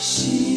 心。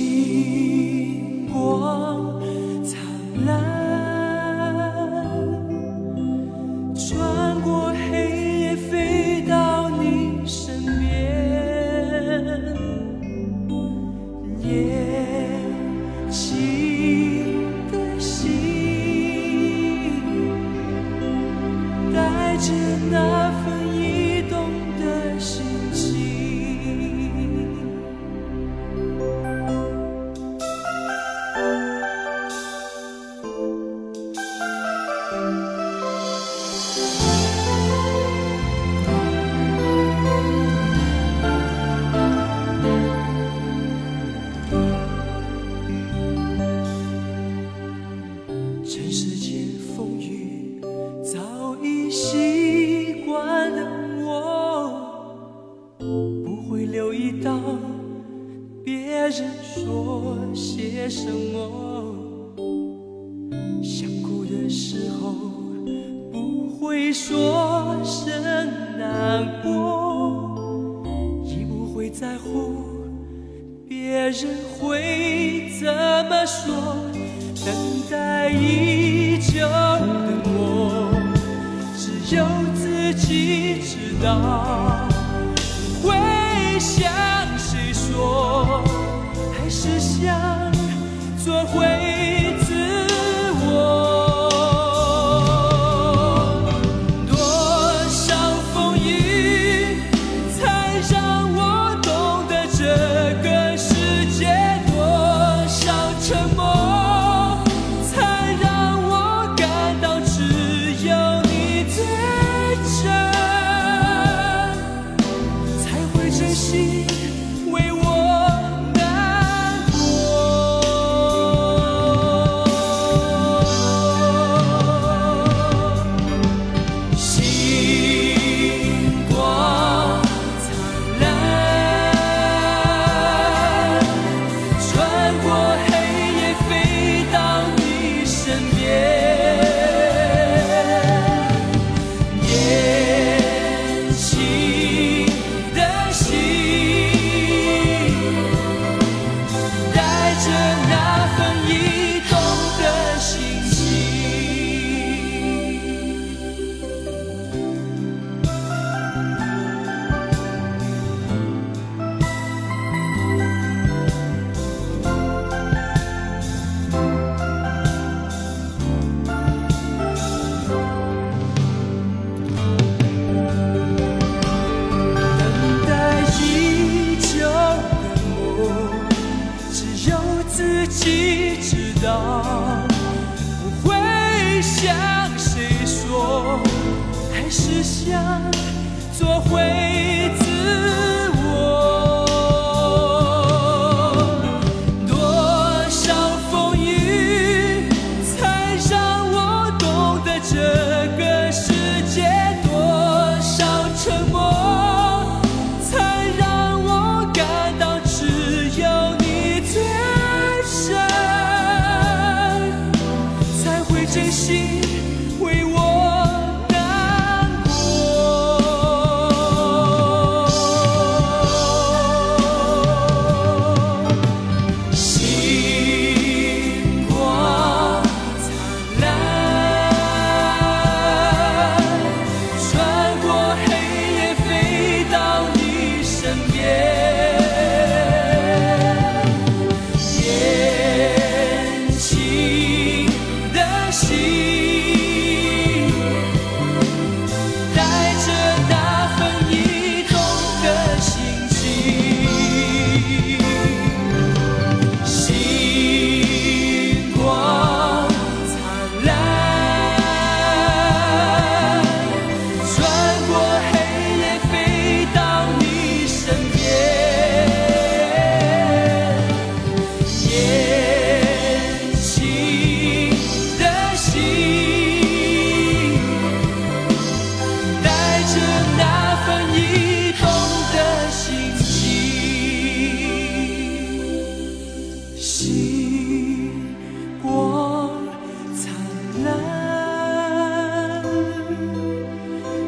see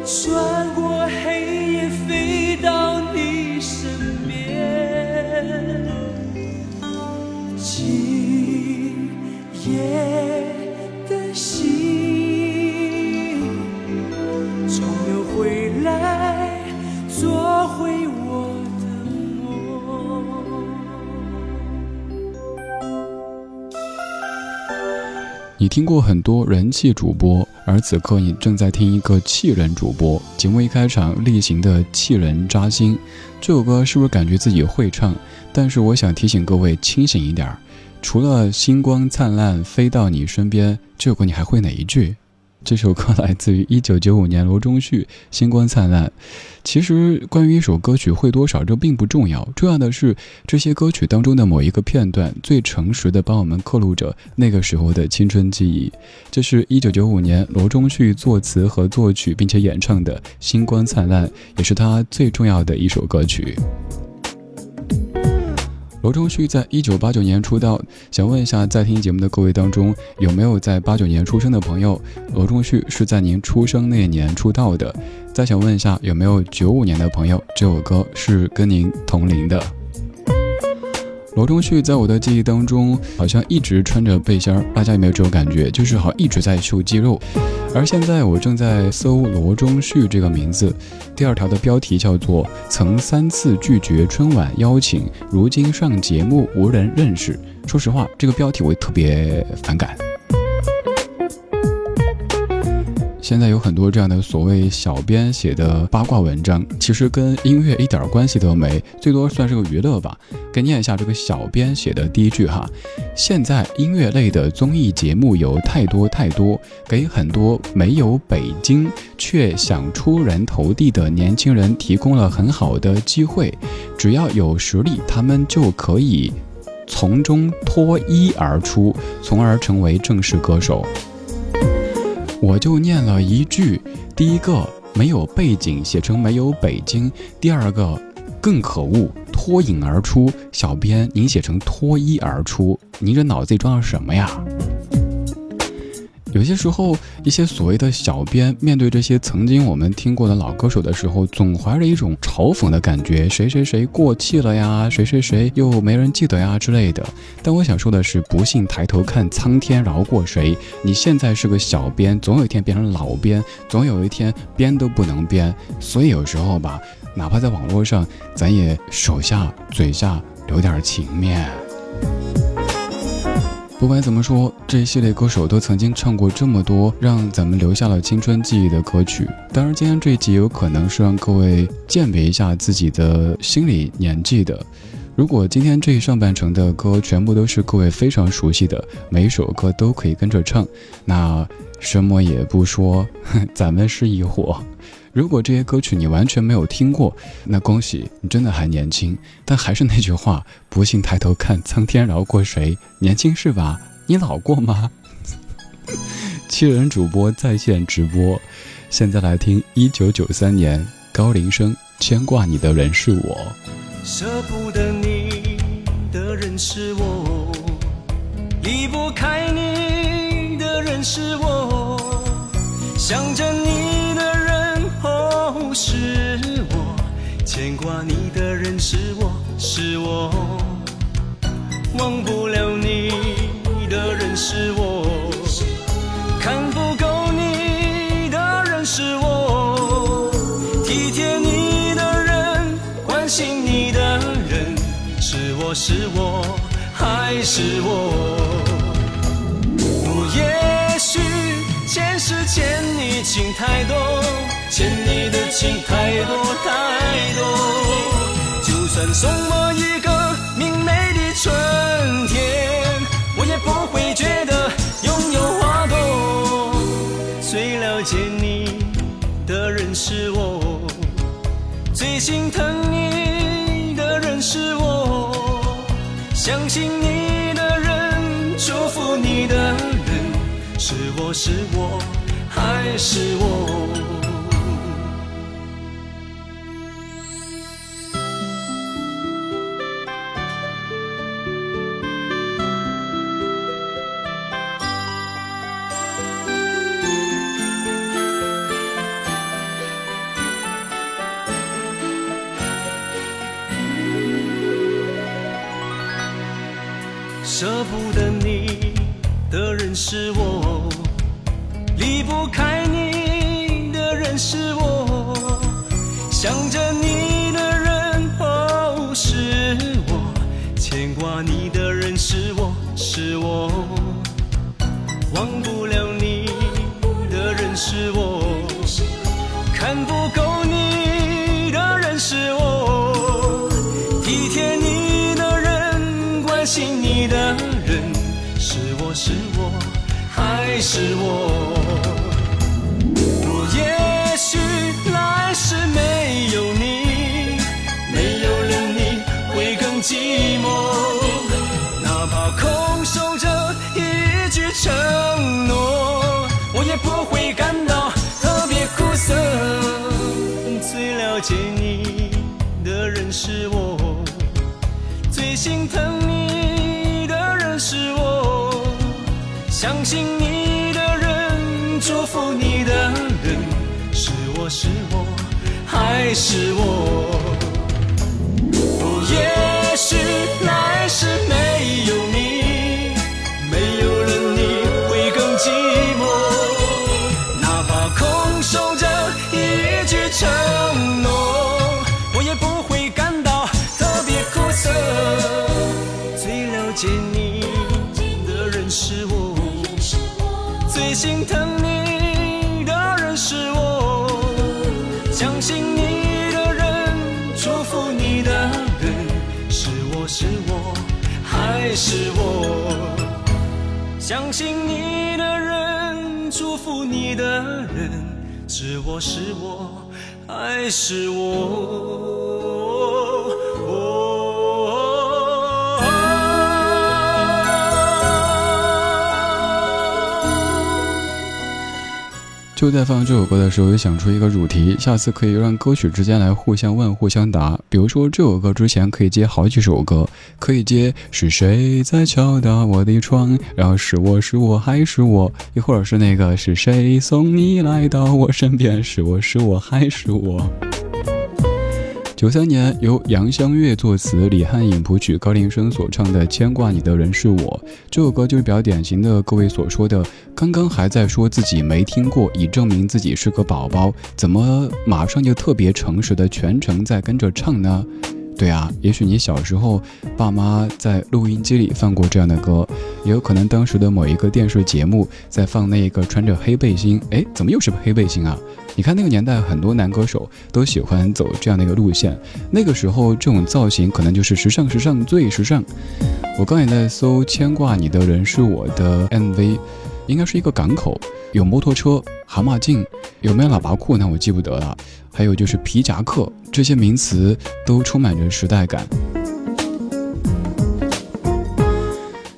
穿过黑夜飞到你身边今夜的星终有回来做回我的梦你听过很多人气主播而此刻你正在听一个气人主播。节目一开场，例行的气人扎心。这首歌是不是感觉自己会唱？但是我想提醒各位清醒一点儿，除了星光灿烂飞到你身边，这首歌你还会哪一句？这首歌来自于一九九五年罗中旭《星光灿烂》。其实，关于一首歌曲会多少，这并不重要，重要的是这些歌曲当中的某一个片段，最诚实的帮我们刻录着那个时候的青春记忆。这是一九九五年罗中旭作词和作曲，并且演唱的《星光灿烂》，也是他最重要的一首歌曲。罗中旭在一九八九年出道，想问一下，在听节目的各位当中，有没有在八九年出生的朋友？罗中旭是在您出生那年出道的。再想问一下，有没有九五年的朋友？这首歌是跟您同龄的。罗中旭在我的记忆当中，好像一直穿着背心儿，大家有没有这种感觉？就是好一直在秀肌肉。而现在我正在搜罗中旭这个名字，第二条的标题叫做“曾三次拒绝春晚邀请，如今上节目无人认识”。说实话，这个标题我特别反感。现在有很多这样的所谓小编写的八卦文章，其实跟音乐一点关系都没，最多算是个娱乐吧。给念一下这个小编写的第一句哈：现在音乐类的综艺节目有太多太多，给很多没有北京却想出人头地的年轻人提供了很好的机会。只要有实力，他们就可以从中脱衣而出，从而成为正式歌手。我就念了一句，第一个没有背景写成没有北京，第二个更可恶，脱颖而出。小编，您写成脱衣而出，您这脑子里装的什么呀？有些时候，一些所谓的小编面对这些曾经我们听过的老歌手的时候，总怀着一种嘲讽的感觉，谁谁谁过气了呀，谁谁谁又没人记得呀之类的。但我想说的是，不信抬头看，苍天饶过谁？你现在是个小编，总有一天变成老编，总有一天编都不能编。所以有时候吧，哪怕在网络上，咱也手下嘴下留点情面。不管怎么说，这一系列歌手都曾经唱过这么多让咱们留下了青春记忆的歌曲。当然，今天这一集有可能是让各位鉴别一下自己的心理年纪的。如果今天这一上半程的歌全部都是各位非常熟悉的，每一首歌都可以跟着唱，那什么也不说，咱们是一伙。如果这些歌曲你完全没有听过，那恭喜你真的还年轻。但还是那句话，不信抬头看，苍天饶过谁？年轻是吧？你老过吗？七人主播在线直播，现在来听一九九三年高林生牵挂你的人是我，舍不得你的人是我，离不开你的人是我，想着你忘不了你的人是我看不够你的人是我体贴你的人关心你的人是我是我还是我。也许前世欠你情太多欠你的情太多太多，就算送我一春天，我也不会觉得拥有花朵。最了解你的人是我，最心疼你的人是我，相信你的人，祝福你的人，是我是我还是我？是我？是我？信你的人，祝福你的人，是我是我还是我？就在放这首歌的时候，也想出一个主题，下次可以让歌曲之间来互相问、互相答。比如说这首歌之前可以接好几首歌，可以接是谁在敲打我的窗，然后是我是我还是我，又或者是那个是谁送你来到我身边，是我是我还是我。九三年由杨香月作词，李汉颖谱曲，高林生所唱的《牵挂你的人是我》这首歌就是比较典型的各位所说的，刚刚还在说自己没听过，以证明自己是个宝宝，怎么马上就特别诚实的全程在跟着唱呢？对啊，也许你小时候爸妈在录音机里放过这样的歌，也有可能当时的某一个电视节目在放那个穿着黑背心，哎，怎么又是黑背心啊？你看那个年代很多男歌手都喜欢走这样的一个路线，那个时候这种造型可能就是时尚时尚最时尚。我刚也在搜《牵挂你的人是我的》MV，应该是一个港口，有摩托车、蛤蟆镜，有没有喇叭裤呢？我记不得了。还有就是皮夹克，这些名词都充满着时代感。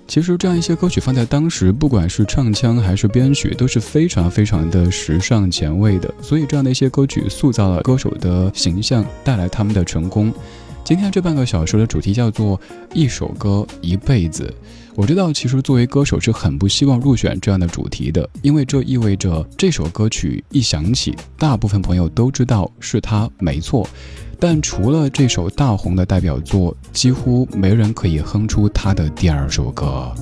其实这样一些歌曲放在当时，不管是唱腔还是编曲，都是非常非常的时尚前卫的。所以这样的一些歌曲塑造了歌手的形象，带来他们的成功。今天这半个小时的主题叫做“一首歌一辈子”。我知道，其实作为歌手是很不希望入选这样的主题的，因为这意味着这首歌曲一响起，大部分朋友都知道是他没错。但除了这首大红的代表作，几乎没人可以哼出他的第二首歌。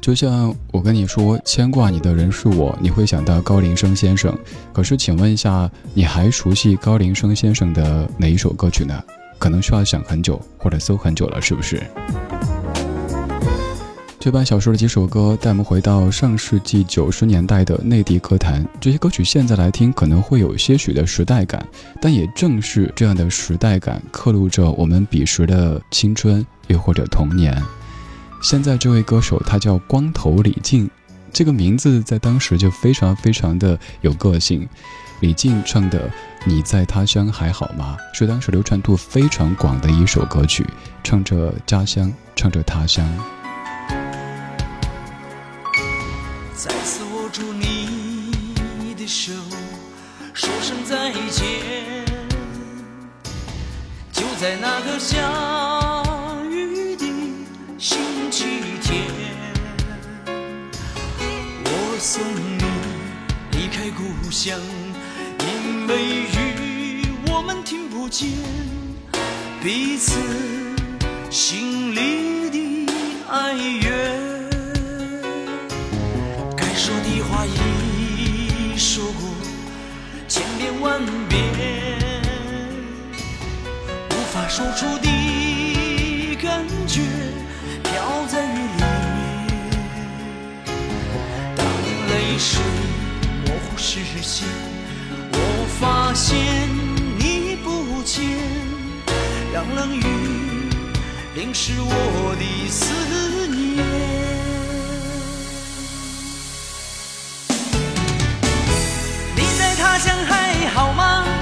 就像我跟你说，牵挂你的人是我，你会想到高林生先生。可是，请问一下，你还熟悉高林生先生的哪一首歌曲呢？可能需要想很久，或者搜很久了，是不是？这半小时的几首歌，带我们回到上世纪九十年代的内地歌坛。这些歌曲现在来听，可能会有些许的时代感，但也正是这样的时代感，刻录着我们彼时的青春，又或者童年。现在这位歌手，他叫光头李静，这个名字在当时就非常非常的有个性。李静唱的《你在他乡还好吗》是当时流传度非常广的一首歌曲，唱着家乡，唱着他乡。再次握住你的手，说声再见。就在那个下雨的星期天，我送你离开故乡，因为雨我们听不见彼此心里的哀怨。千万遍，无法说出的感觉飘在雨里。当泪水模糊视线，我发现你不见，让冷雨淋湿我的思念。乡还好吗？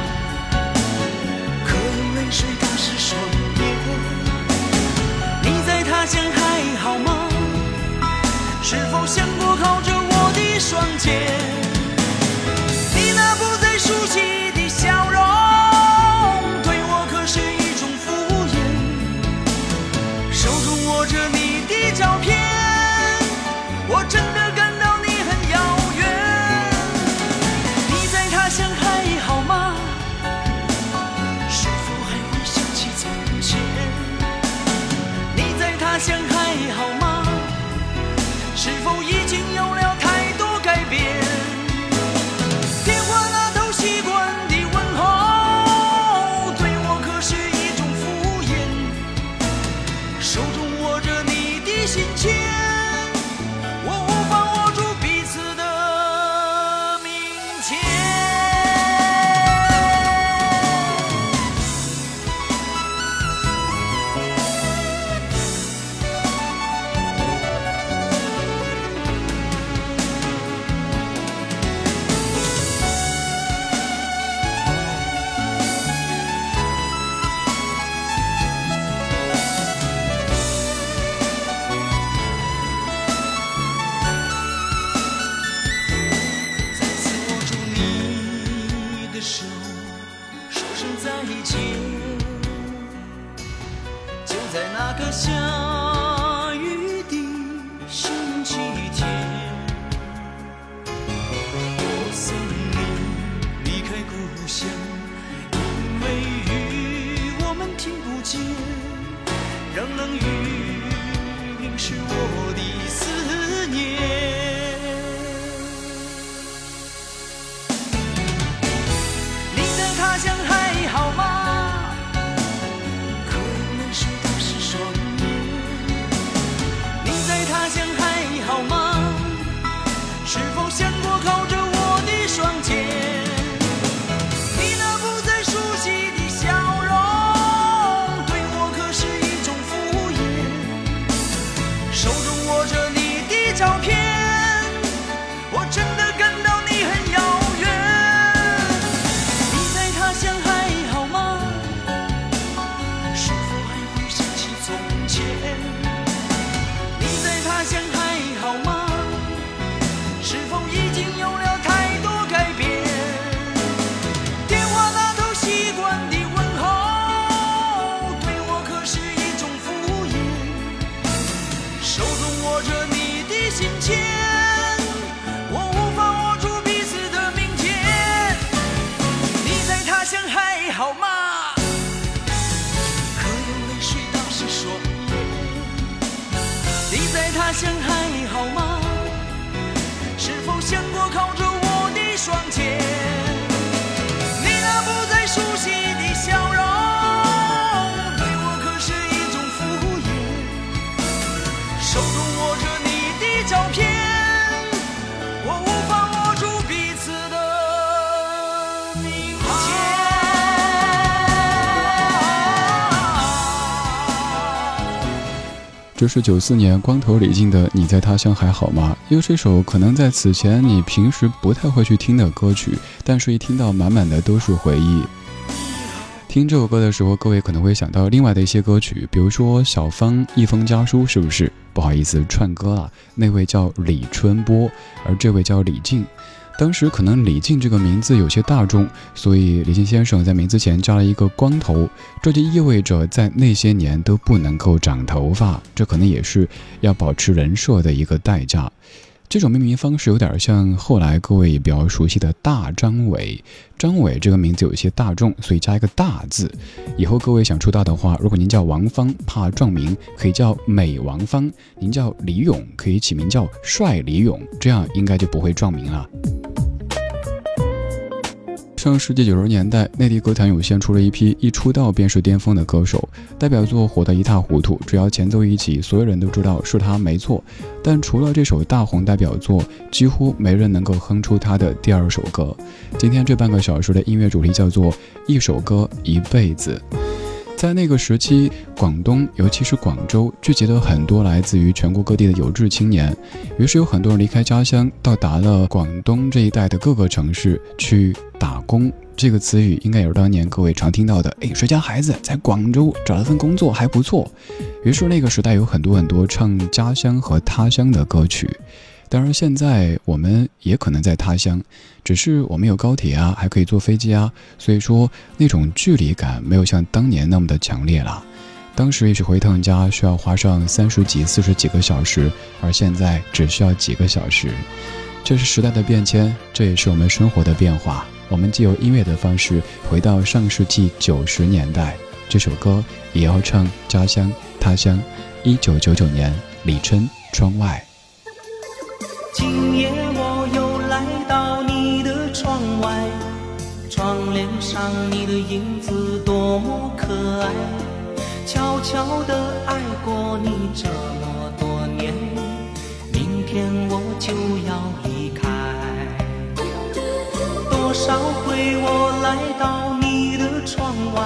想好吗？这是九四年光头李静的《你在他乡还好吗》，又是一首可能在此前你平时不太会去听的歌曲，但是一听到满满的都是回忆。听这首歌的时候，各位可能会想到另外的一些歌曲，比如说小芳《一封家书》，是不是？不好意思，串歌了。那位叫李春波，而这位叫李静。当时可能李靖这个名字有些大众，所以李靖先生在名字前加了一个光头，这就意味着在那些年都不能够长头发，这可能也是要保持人设的一个代价。这种命名方式有点像后来各位比较熟悉的大张伟，张伟这个名字有一些大众，所以加一个大字。以后各位想出道的话，如果您叫王芳，怕撞名，可以叫美王芳；您叫李勇，可以起名叫帅李勇，这样应该就不会撞名了。上世纪九十年代，内地歌坛涌现出了一批一出道便是巅峰的歌手，代表作火得一塌糊涂，只要前奏一起，所有人都知道是他没错。但除了这首大红代表作，几乎没人能够哼出他的第二首歌。今天这半个小时的音乐主题叫做一首歌一辈子。在那个时期，广东尤其是广州聚集了很多来自于全国各地的有志青年，于是有很多人离开家乡，到达了广东这一带的各个城市去打工。这个词语应该也是当年各位常听到的。哎，谁家孩子在广州找了份工作还不错。于是那个时代有很多很多唱家乡和他乡的歌曲。当然，现在我们也可能在他乡，只是我们有高铁啊，还可以坐飞机啊，所以说那种距离感没有像当年那么的强烈了。当时也许回趟家需要花上三十几、四十几个小时，而现在只需要几个小时。这是时代的变迁，这也是我们生活的变化。我们既有音乐的方式回到上世纪九十年代，这首歌也要唱家乡、他乡。一九九九年，李琛《窗外》。今夜我又来到你的窗外，窗帘上你的影子多么可爱，悄悄地爱过你这么多年，明天我就要离开。多少回我来到你的窗外，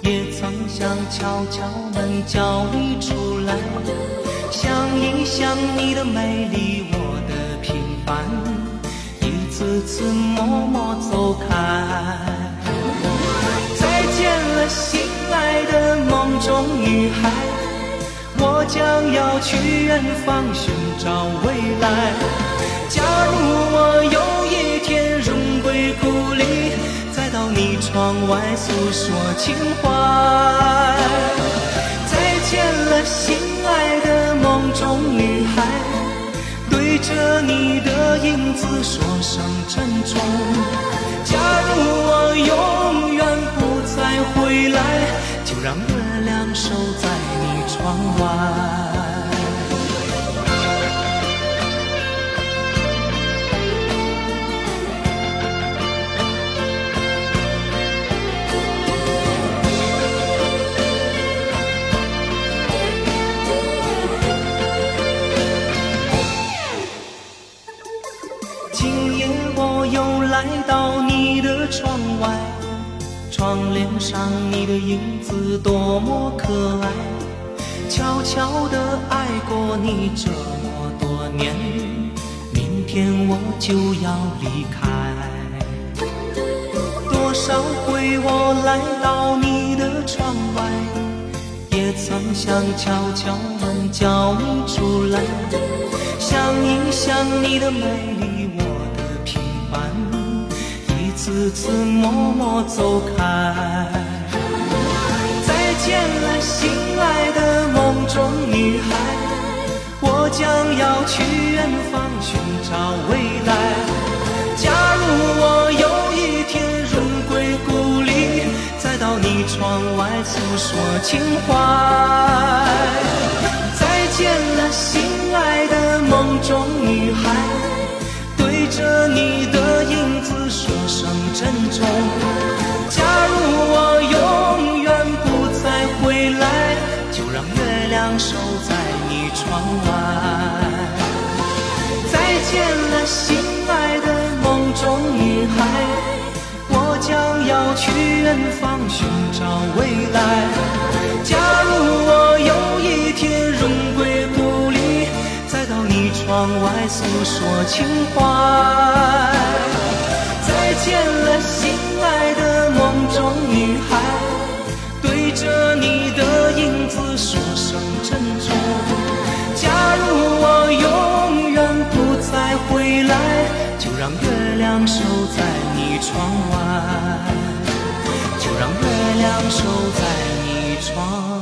也曾想敲敲门叫你出来，想一想你的美丽。我的平凡，一次次默默走开，再见了，心爱的梦中女孩，我将要去远方寻找未来。假如我有一天荣归故里，再到你窗外诉说情怀。着你的影子说声珍重。假如我永远不再回来，就让月亮守在你窗外。窗帘上你的影子多么可爱，悄悄地爱过你这么多年，明天我就要离开。多少回我来到你的窗外，也曾想敲敲门叫你出来，想一想你的美丽。次次默默走开，再见了，心爱的梦中女孩，我将要去远方寻找未来。假如我有一天荣归故里，再到你窗外诉说情怀。再见了，心爱的梦中女孩，对着你。珍重。假如我永远不再回来，就让月亮守在你窗外。再见了，心爱的梦中女孩，我将要去远方寻找未来。假如我有一天荣归故里，再到你窗外诉说情怀。声珍重。假如我永远不再回来，就让月亮守在你窗外，就让月亮守在你窗。